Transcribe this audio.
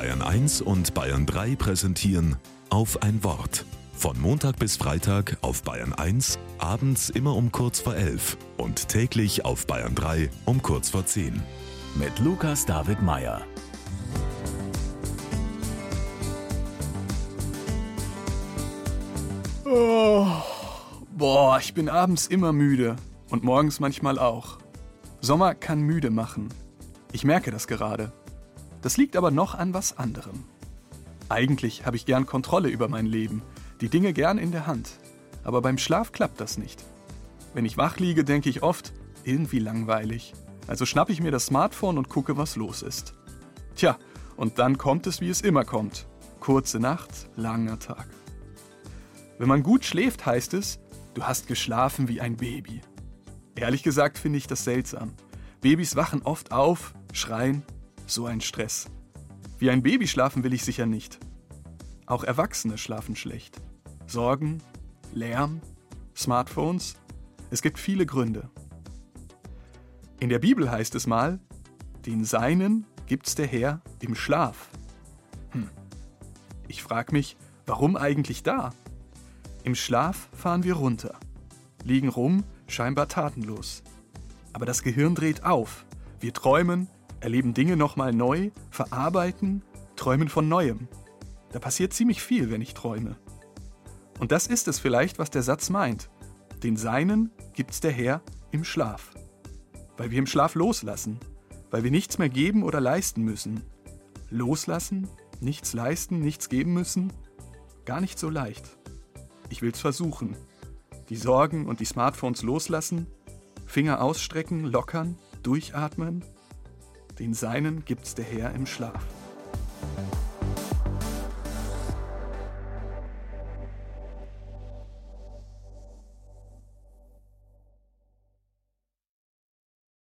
Bayern 1 und Bayern 3 präsentieren auf ein Wort. Von Montag bis Freitag auf Bayern 1, abends immer um kurz vor 11 und täglich auf Bayern 3 um kurz vor 10. Mit Lukas David Meyer. Oh, boah, ich bin abends immer müde und morgens manchmal auch. Sommer kann müde machen. Ich merke das gerade. Das liegt aber noch an was anderem. Eigentlich habe ich gern Kontrolle über mein Leben, die Dinge gern in der Hand. Aber beim Schlaf klappt das nicht. Wenn ich wach liege, denke ich oft, irgendwie langweilig. Also schnappe ich mir das Smartphone und gucke, was los ist. Tja, und dann kommt es, wie es immer kommt. Kurze Nacht, langer Tag. Wenn man gut schläft, heißt es, du hast geschlafen wie ein Baby. Ehrlich gesagt finde ich das seltsam. Babys wachen oft auf, schreien, so ein Stress. Wie ein Baby schlafen will ich sicher nicht. Auch Erwachsene schlafen schlecht. Sorgen, Lärm, Smartphones. Es gibt viele Gründe. In der Bibel heißt es mal, den Seinen gibt's der Herr im Schlaf. Hm. Ich frage mich, warum eigentlich da? Im Schlaf fahren wir runter, liegen rum, scheinbar tatenlos. Aber das Gehirn dreht auf. Wir träumen, erleben Dinge nochmal neu, verarbeiten, träumen von Neuem. Da passiert ziemlich viel, wenn ich träume. Und das ist es vielleicht, was der Satz meint. Den Seinen gibt's der Herr im Schlaf. Weil wir im Schlaf loslassen, weil wir nichts mehr geben oder leisten müssen. Loslassen, nichts leisten, nichts geben müssen, gar nicht so leicht. Ich will's versuchen. Die Sorgen und die Smartphones loslassen, Finger ausstrecken, lockern, durchatmen. Den Seinen gibt's der Herr im Schlaf.